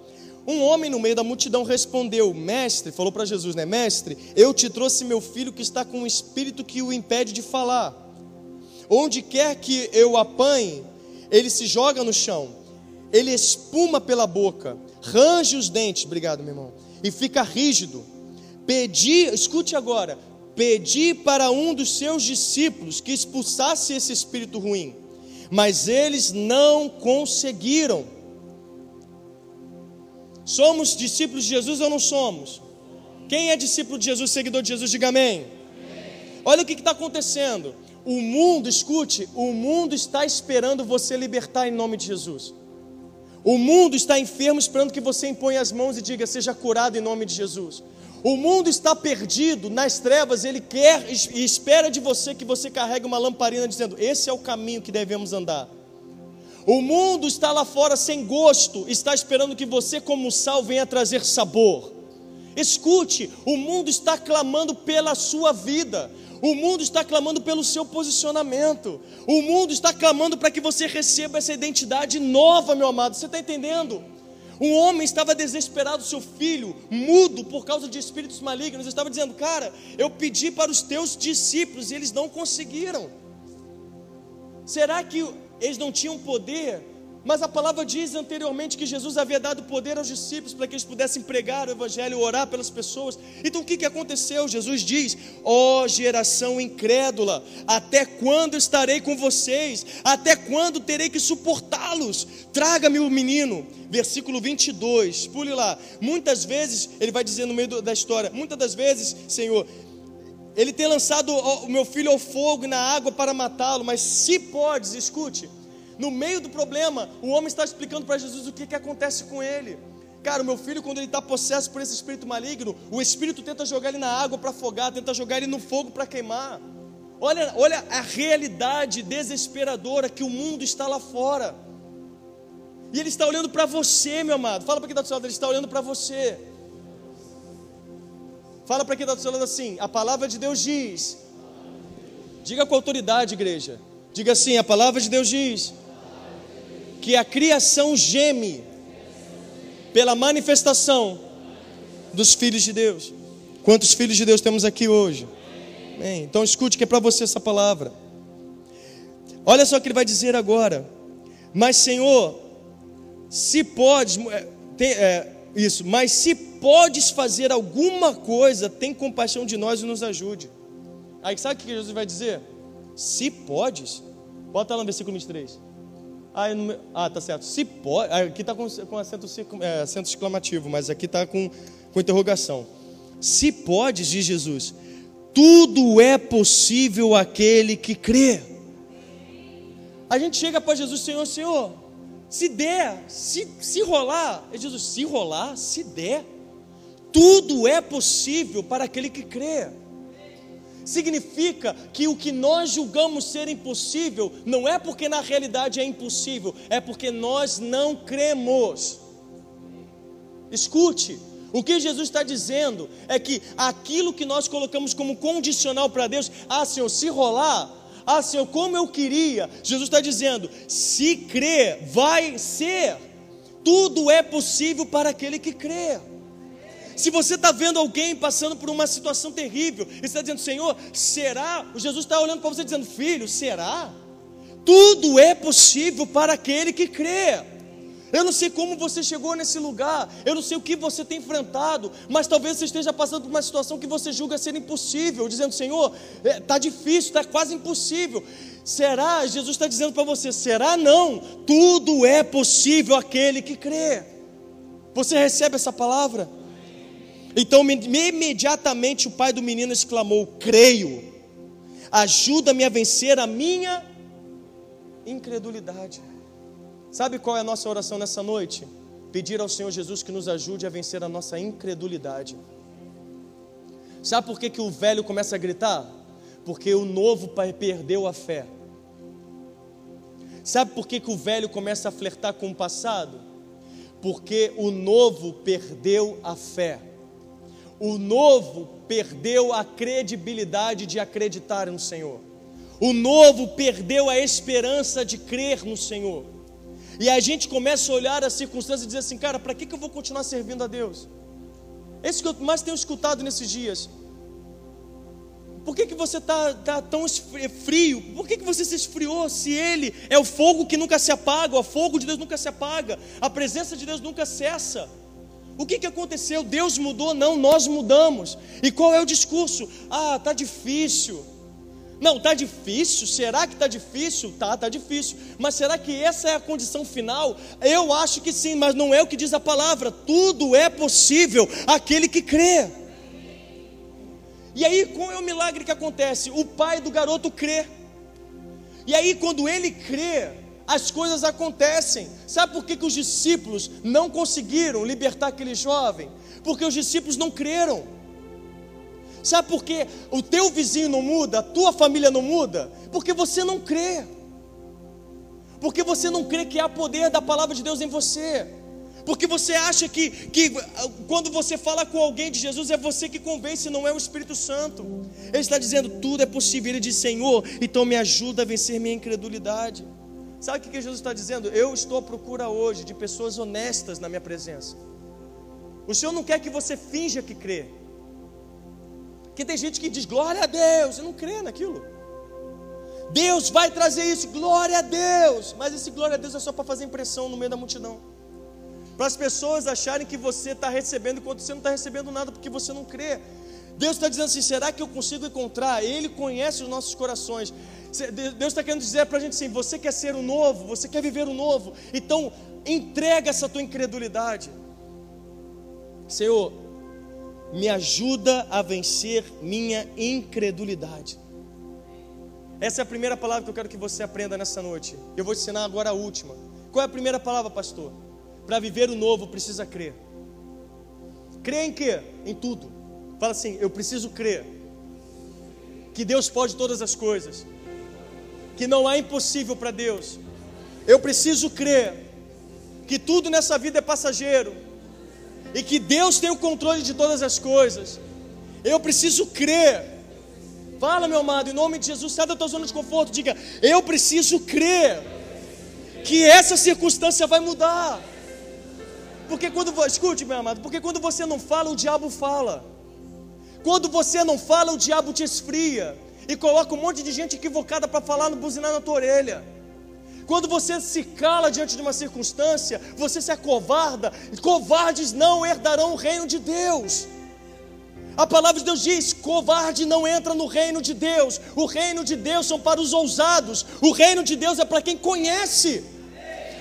Um homem no meio da multidão respondeu: Mestre, falou para Jesus, né? Mestre, eu te trouxe meu filho que está com um espírito que o impede de falar. Onde quer que eu apanhe, ele se joga no chão, ele espuma pela boca, range os dentes, obrigado, meu irmão, e fica rígido. Pedi, escute agora, pedi para um dos seus discípulos que expulsasse esse espírito ruim, mas eles não conseguiram. Somos discípulos de Jesus ou não somos? Quem é discípulo de Jesus, seguidor de Jesus, diga amém. Olha o que está acontecendo. O mundo, escute, o mundo está esperando você libertar em nome de Jesus. O mundo está enfermo esperando que você imponha as mãos e diga: seja curado em nome de Jesus. O mundo está perdido nas trevas, ele quer e espera de você que você carregue uma lamparina dizendo: esse é o caminho que devemos andar. O mundo está lá fora sem gosto, está esperando que você, como sal, venha trazer sabor. Escute, o mundo está clamando pela sua vida, o mundo está clamando pelo seu posicionamento, o mundo está clamando para que você receba essa identidade nova, meu amado. Você está entendendo? Um homem estava desesperado, seu filho, mudo por causa de espíritos malignos, estava dizendo: Cara, eu pedi para os teus discípulos e eles não conseguiram. Será que eles não tinham poder, mas a palavra diz anteriormente que Jesus havia dado poder aos discípulos para que eles pudessem pregar o Evangelho, orar pelas pessoas. Então o que, que aconteceu? Jesus diz: Ó oh, geração incrédula, até quando estarei com vocês? Até quando terei que suportá-los? Traga-me o menino. Versículo 22, pule lá. Muitas vezes, ele vai dizer no meio da história: Muitas das vezes, Senhor, ele tem lançado o meu filho ao fogo e na água para matá-lo, mas se podes, escute, no meio do problema, o homem está explicando para Jesus o que, que acontece com ele. Cara, o meu filho, quando ele está possesso por esse espírito maligno, o espírito tenta jogar ele na água para afogar, tenta jogar ele no fogo para queimar. Olha, olha a realidade desesperadora que o mundo está lá fora. E ele está olhando para você, meu amado. Fala para quem está do seu lado, ele está olhando para você. Fala para quem está do assim: a palavra de Deus diz. Diga com autoridade, igreja. Diga assim: a palavra de Deus diz que a criação geme pela manifestação dos filhos de Deus. Quantos filhos de Deus temos aqui hoje? Bem, então escute que é para você essa palavra. Olha só o que ele vai dizer agora. Mas Senhor, se podes, é, tem, é, isso, mas se podes fazer alguma coisa, tem compaixão de nós e nos ajude. Aí sabe o que Jesus vai dizer? Se podes, bota lá no versículo 23. Ah, ah tá certo. Se pode, aqui está com, com acento, é, acento exclamativo, mas aqui está com, com interrogação. Se podes, diz Jesus, tudo é possível aquele que crê. A gente chega para Jesus, Senhor, Senhor, se der, se, se rolar, ele diz: se rolar, se der, tudo é possível para aquele que crê. Significa que o que nós julgamos ser impossível não é porque na realidade é impossível, é porque nós não cremos. Escute, o que Jesus está dizendo é que aquilo que nós colocamos como condicional para Deus, ah, Senhor, se rolar, ah, Senhor, como eu queria. Jesus está dizendo: se crer, vai ser. Tudo é possível para aquele que crê. Se você está vendo alguém passando por uma situação terrível, e está dizendo, Senhor, será? Jesus está olhando para você dizendo, filho, será? Tudo é possível para aquele que crê. Eu não sei como você chegou nesse lugar, eu não sei o que você tem enfrentado, mas talvez você esteja passando por uma situação que você julga ser impossível, dizendo: Senhor, está é, difícil, está quase impossível. Será? Jesus está dizendo para você: será? Não, tudo é possível aquele que crê. Você recebe essa palavra? Então, imediatamente o pai do menino exclamou: Creio, ajuda-me a vencer a minha incredulidade. Sabe qual é a nossa oração nessa noite? Pedir ao Senhor Jesus que nos ajude a vencer a nossa incredulidade. Sabe por que, que o velho começa a gritar? Porque o novo perdeu a fé. Sabe por que, que o velho começa a flertar com o passado? Porque o novo perdeu a fé. O novo perdeu a credibilidade de acreditar no Senhor. O novo perdeu a esperança de crer no Senhor. E a gente começa a olhar as circunstâncias e dizer assim, cara, para que, que eu vou continuar servindo a Deus? Esse que eu mais tenho escutado nesses dias. Por que, que você está tá tão frio? Por que, que você se esfriou? Se Ele é o fogo que nunca se apaga, o fogo de Deus nunca se apaga, a presença de Deus nunca cessa. O que, que aconteceu? Deus mudou? Não, nós mudamos. E qual é o discurso? Ah, está difícil. Não, está difícil? Será que está difícil? Tá, está difícil. Mas será que essa é a condição final? Eu acho que sim, mas não é o que diz a palavra. Tudo é possível aquele que crê. E aí, qual é o milagre que acontece? O pai do garoto crê. E aí, quando ele crê, as coisas acontecem. Sabe por que, que os discípulos não conseguiram libertar aquele jovem? Porque os discípulos não creram. Sabe por que o teu vizinho não muda, a tua família não muda? Porque você não crê. Porque você não crê que há poder da palavra de Deus em você. Porque você acha que, que quando você fala com alguém de Jesus, é você que convence, não é o Espírito Santo. Ele está dizendo: tudo é possível. Ele diz: Senhor, então me ajuda a vencer minha incredulidade. Sabe o que Jesus está dizendo? Eu estou à procura hoje de pessoas honestas na minha presença. O Senhor não quer que você finja que crê. Porque tem gente que diz glória a Deus e não crê naquilo. Deus vai trazer isso, glória a Deus. Mas esse glória a Deus é só para fazer impressão no meio da multidão. Para as pessoas acharem que você está recebendo enquanto você não está recebendo nada porque você não crê. Deus está dizendo assim: será que eu consigo encontrar? Ele conhece os nossos corações. Deus está querendo dizer para a gente assim: você quer ser o novo, você quer viver o novo, então entrega essa tua incredulidade. Senhor, me ajuda a vencer minha incredulidade. Essa é a primeira palavra que eu quero que você aprenda nessa noite. Eu vou te ensinar agora a última. Qual é a primeira palavra, pastor? Para viver o novo precisa crer. Crer em quê? Em tudo. Fala assim: eu preciso crer que Deus pode todas as coisas, que não há impossível para Deus. Eu preciso crer que tudo nessa vida é passageiro e que Deus tem o controle de todas as coisas. Eu preciso crer Fala, meu amado, em nome de Jesus, sai da tua zona de conforto. Diga, eu preciso crer que essa circunstância vai mudar. Porque quando, escute, meu amado, porque quando você não fala, o diabo fala. Quando você não fala, o diabo te esfria e coloca um monte de gente equivocada para falar no buzinar na tua orelha. Quando você se cala diante de uma circunstância, você se acovarda, covardes não herdarão o reino de Deus. A palavra de Deus diz: covarde não entra no reino de Deus. O reino de Deus são para os ousados. O reino de Deus é para quem conhece.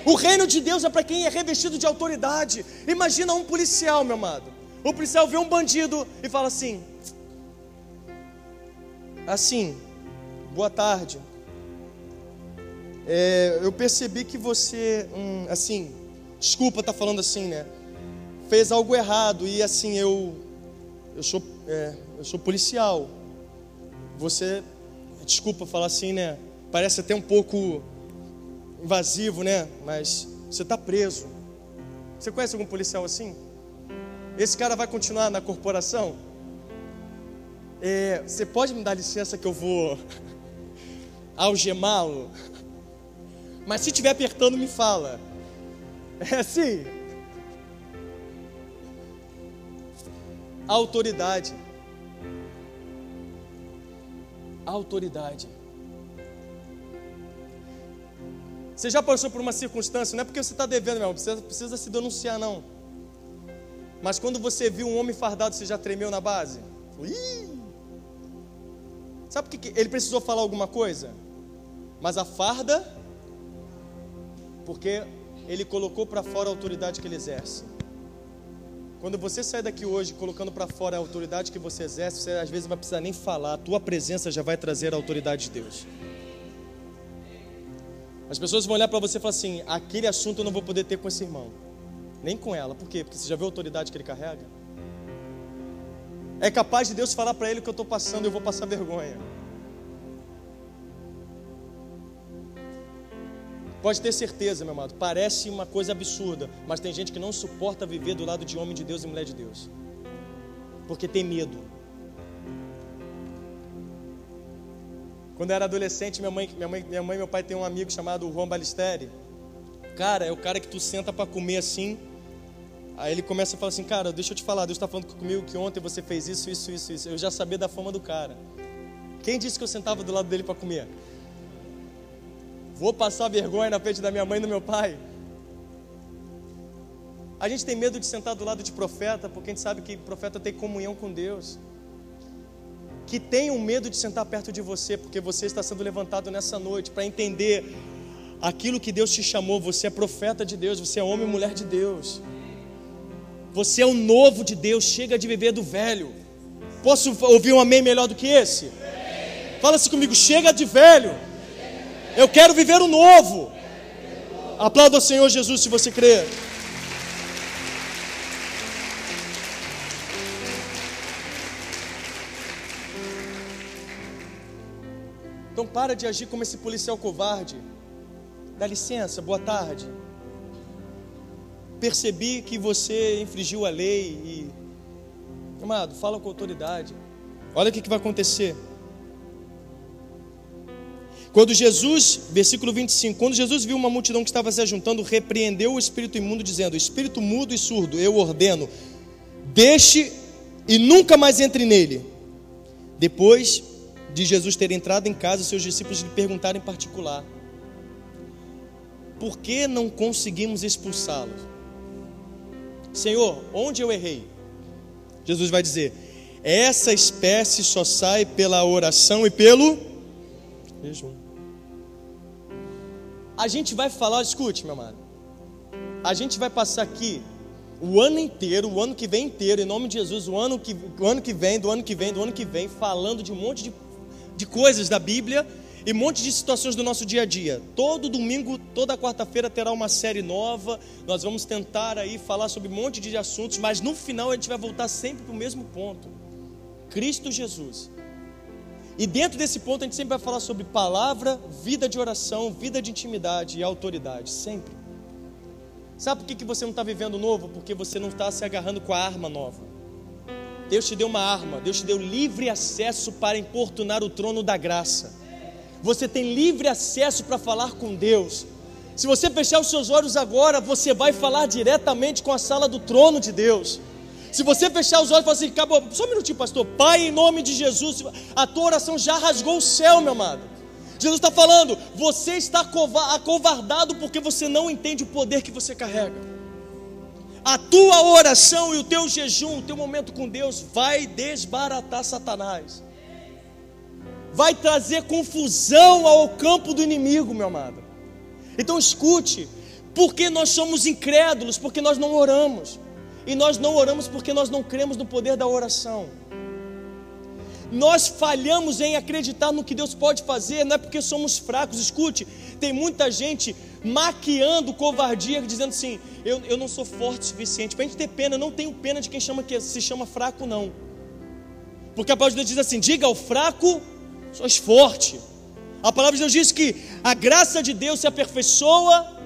O reino de Deus é para quem é revestido de autoridade. Imagina um policial, meu amado. O policial vê um bandido e fala assim: Assim, boa tarde. É, eu percebi que você, hum, assim, desculpa estar tá falando assim, né? Fez algo errado e assim eu, eu sou, é, eu sou policial. Você, desculpa falar assim, né? Parece até um pouco invasivo, né? Mas você está preso. Você conhece algum policial assim? Esse cara vai continuar na corporação? É, você pode me dar licença que eu vou algemá-lo? Mas se estiver apertando, me fala. É assim. Autoridade. Autoridade. Você já passou por uma circunstância, não é porque você está devendo, meu, precisa, precisa se denunciar, não. Mas quando você viu um homem fardado, você já tremeu na base? Ih! Sabe por que ele precisou falar alguma coisa? Mas a farda, porque ele colocou para fora a autoridade que ele exerce. Quando você sai daqui hoje colocando para fora a autoridade que você exerce, você às vezes não vai precisar nem falar, a tua presença já vai trazer a autoridade de Deus. As pessoas vão olhar para você e falar assim: aquele assunto eu não vou poder ter com esse irmão, nem com ela. Por quê? Porque você já viu a autoridade que ele carrega? É capaz de Deus falar para ele o que eu estou passando e eu vou passar vergonha. Pode ter certeza, meu amado, parece uma coisa absurda, mas tem gente que não suporta viver do lado de homem de Deus e mulher de Deus, porque tem medo. Quando eu era adolescente, minha mãe, minha mãe, minha mãe e meu pai têm um amigo chamado Juan Balisteri. Cara, é o cara que tu senta para comer assim, Aí ele começa a falar assim, cara, deixa eu te falar, Deus está falando comigo que ontem você fez isso, isso, isso, isso. Eu já sabia da fama do cara. Quem disse que eu sentava do lado dele para comer? Vou passar vergonha na frente da minha mãe e do meu pai? A gente tem medo de sentar do lado de profeta, porque a gente sabe que profeta tem comunhão com Deus. Que tenham medo de sentar perto de você, porque você está sendo levantado nessa noite para entender aquilo que Deus te chamou. Você é profeta de Deus, você é homem e mulher de Deus. Você é o novo de Deus, chega de viver do velho. Posso ouvir um amém melhor do que esse? Fala-se comigo, chega de velho. Eu quero viver o novo. Aplauda o Senhor Jesus se você crê. Então para de agir como esse policial covarde. Dá licença, boa tarde percebi que você infringiu a lei e. Amado, fala com autoridade. Olha o que vai acontecer. Quando Jesus, versículo 25, quando Jesus viu uma multidão que estava se ajuntando, repreendeu o espírito imundo, dizendo: Espírito mudo e surdo, eu ordeno, deixe e nunca mais entre nele. Depois de Jesus ter entrado em casa, seus discípulos lhe perguntaram em particular: Por que não conseguimos expulsá-lo? Senhor, onde eu errei? Jesus vai dizer: essa espécie só sai pela oração e pelo jejum. A gente vai falar, escute, meu amado. A gente vai passar aqui o ano inteiro, o ano que vem inteiro, em nome de Jesus, o ano que, o ano que vem, do ano que vem, do ano que vem, falando de um monte de, de coisas da Bíblia e um monte de situações do nosso dia a dia. Todo domingo, toda quarta-feira terá uma série nova. Nós vamos tentar aí falar sobre um monte de assuntos, mas no final a gente vai voltar sempre para o mesmo ponto: Cristo Jesus. E dentro desse ponto a gente sempre vai falar sobre palavra, vida de oração, vida de intimidade e autoridade, sempre. Sabe por que, que você não está vivendo novo? Porque você não está se agarrando com a arma nova. Deus te deu uma arma, Deus te deu livre acesso para importunar o trono da graça. Você tem livre acesso para falar com Deus. Se você fechar os seus olhos agora, você vai falar diretamente com a sala do trono de Deus. Se você fechar os olhos e falar assim, acabou, só um minutinho, pastor. Pai, em nome de Jesus, a tua oração já rasgou o céu, meu amado. Jesus está falando, você está acovardado porque você não entende o poder que você carrega a tua oração e o teu jejum, o teu momento com Deus vai desbaratar Satanás. Vai trazer confusão ao campo do inimigo, meu amado. Então escute, porque nós somos incrédulos, porque nós não oramos. E nós não oramos porque nós não cremos no poder da oração. Nós falhamos em acreditar no que Deus pode fazer, não é porque somos fracos. Escute, tem muita gente maquiando covardia, dizendo assim: eu, eu não sou forte o suficiente. Para a gente ter pena, eu não tenho pena de quem chama que se chama fraco, não. Porque a palavra de Deus diz assim: diga ao fraco, sois forte. A palavra de Deus diz que a graça de Deus se aperfeiçoa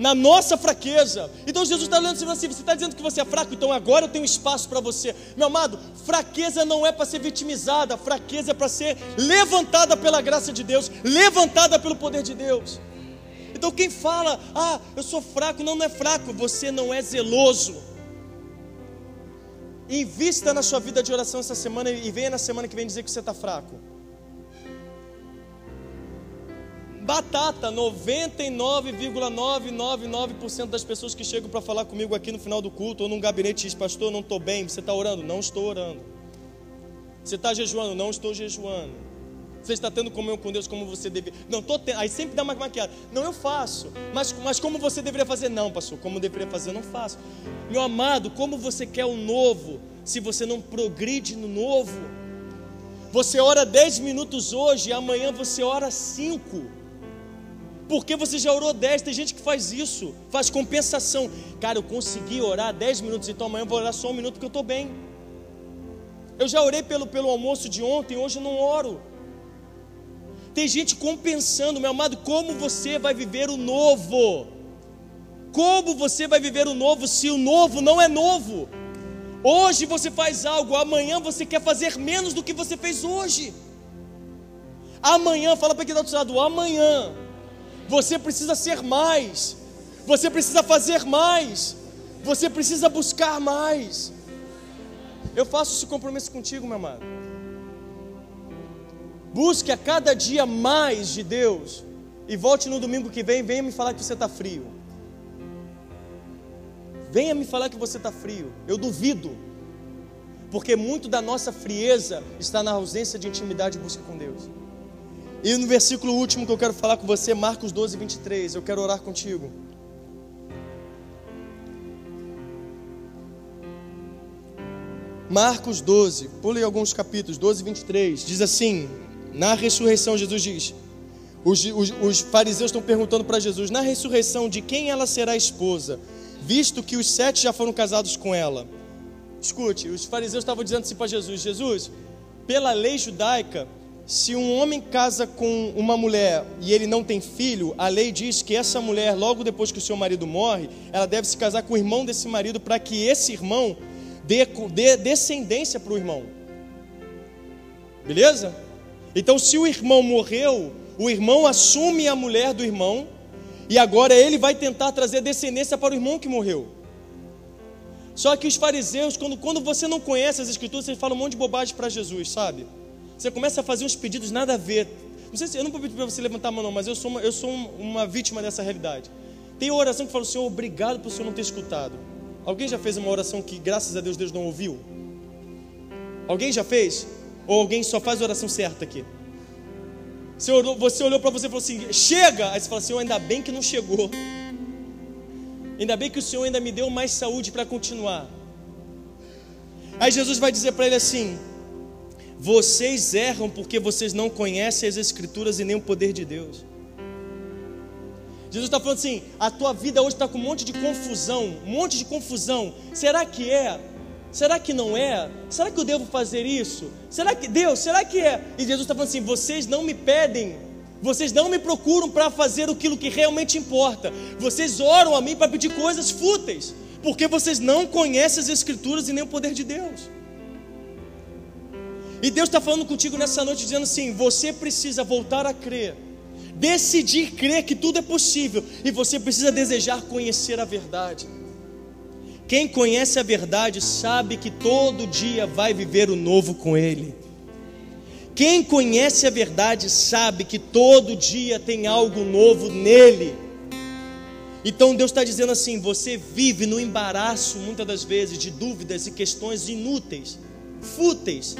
na nossa fraqueza. Então Jesus está olhando assim: você está dizendo que você é fraco, então agora eu tenho espaço para você. Meu amado, fraqueza não é para ser vitimizada, fraqueza é para ser levantada pela graça de Deus, levantada pelo poder de Deus. Então quem fala, ah, eu sou fraco, não, não é fraco, você não é zeloso. Invista na sua vida de oração essa semana e venha na semana que vem dizer que você está fraco. Batata, 99,999% das pessoas que chegam para falar comigo aqui no final do culto ou num gabinete diz, pastor, não estou bem, você está orando? Não estou orando. Você está jejuando? Não estou jejuando. Você está tendo comunhão com Deus como você deveria. Não, tô tendo. Aí sempre dá uma maquiada. Não, eu faço. Mas, mas como você deveria fazer? Não, pastor. Como deveria fazer? Eu não faço. Meu amado, como você quer o novo se você não progride no novo? Você ora 10 minutos hoje, amanhã você ora 5. Porque você já orou 10, tem gente que faz isso, faz compensação. Cara, eu consegui orar 10 minutos, então amanhã eu vou orar só um minuto porque eu estou bem. Eu já orei pelo, pelo almoço de ontem, hoje eu não oro. Tem gente compensando, meu amado, como você vai viver o novo? Como você vai viver o novo se o novo não é novo? Hoje você faz algo, amanhã você quer fazer menos do que você fez hoje. Amanhã, fala para quem está do lado, amanhã você precisa ser mais, você precisa fazer mais, você precisa buscar mais. Eu faço esse compromisso contigo, meu amado. Busque a cada dia mais de Deus. E volte no domingo que vem, venha me falar que você está frio. Venha me falar que você está frio. Eu duvido. Porque muito da nossa frieza está na ausência de intimidade e busca com Deus. E no versículo último que eu quero falar com você, Marcos 12, 23, eu quero orar contigo. Marcos 12, pule alguns capítulos, 12 e 23, diz assim: na ressurreição, Jesus diz: os, os, os fariseus estão perguntando para Jesus: na ressurreição, de quem ela será esposa, visto que os sete já foram casados com ela? Escute, os fariseus estavam dizendo assim para Jesus: Jesus, pela lei judaica, se um homem casa com uma mulher e ele não tem filho, a lei diz que essa mulher, logo depois que o seu marido morre, ela deve se casar com o irmão desse marido para que esse irmão dê, dê descendência para o irmão. Beleza? Então, se o irmão morreu, o irmão assume a mulher do irmão e agora ele vai tentar trazer descendência para o irmão que morreu. Só que os fariseus, quando, quando você não conhece as escrituras, você fala um monte de bobagem para Jesus, sabe? Você começa a fazer uns pedidos nada a ver. Não sei se eu não vou pedir para você levantar a mão, não, mas eu sou uma, eu sou uma vítima dessa realidade. Tem oração que fala, Senhor, obrigado por o Senhor não ter escutado. Alguém já fez uma oração que, graças a Deus, Deus não ouviu? Alguém já fez? Ou alguém só faz a oração certa aqui? Você olhou, você olhou para você e falou assim: chega! Aí você fala assim: ainda bem que não chegou. Ainda bem que o Senhor ainda me deu mais saúde para continuar. Aí Jesus vai dizer para ele assim: Vocês erram porque vocês não conhecem as Escrituras e nem o poder de Deus. Jesus está falando assim: a tua vida hoje está com um monte de confusão, um monte de confusão. Será que é? Será que não é? Será que eu devo fazer isso? Será que Deus, será que é? E Jesus está falando assim: vocês não me pedem, vocês não me procuram para fazer aquilo que realmente importa. Vocês oram a mim para pedir coisas fúteis, porque vocês não conhecem as Escrituras e nem o poder de Deus. E Deus está falando contigo nessa noite, dizendo assim: você precisa voltar a crer, decidir crer que tudo é possível, e você precisa desejar conhecer a verdade. Quem conhece a verdade sabe que todo dia vai viver o novo com Ele. Quem conhece a verdade sabe que todo dia tem algo novo nele. Então Deus está dizendo assim: você vive no embaraço muitas das vezes de dúvidas e questões inúteis, fúteis,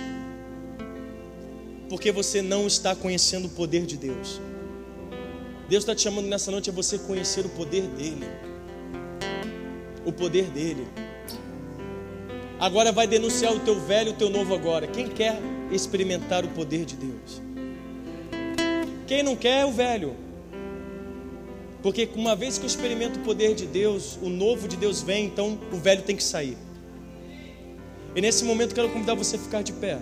porque você não está conhecendo o poder de Deus. Deus está te chamando nessa noite a você conhecer o poder dEle. O poder dEle. Agora vai denunciar o teu velho e o teu novo agora. Quem quer experimentar o poder de Deus? Quem não quer é o velho. Porque uma vez que eu experimento o poder de Deus, o novo de Deus vem, então o velho tem que sair. E nesse momento quero convidar você a ficar de pé.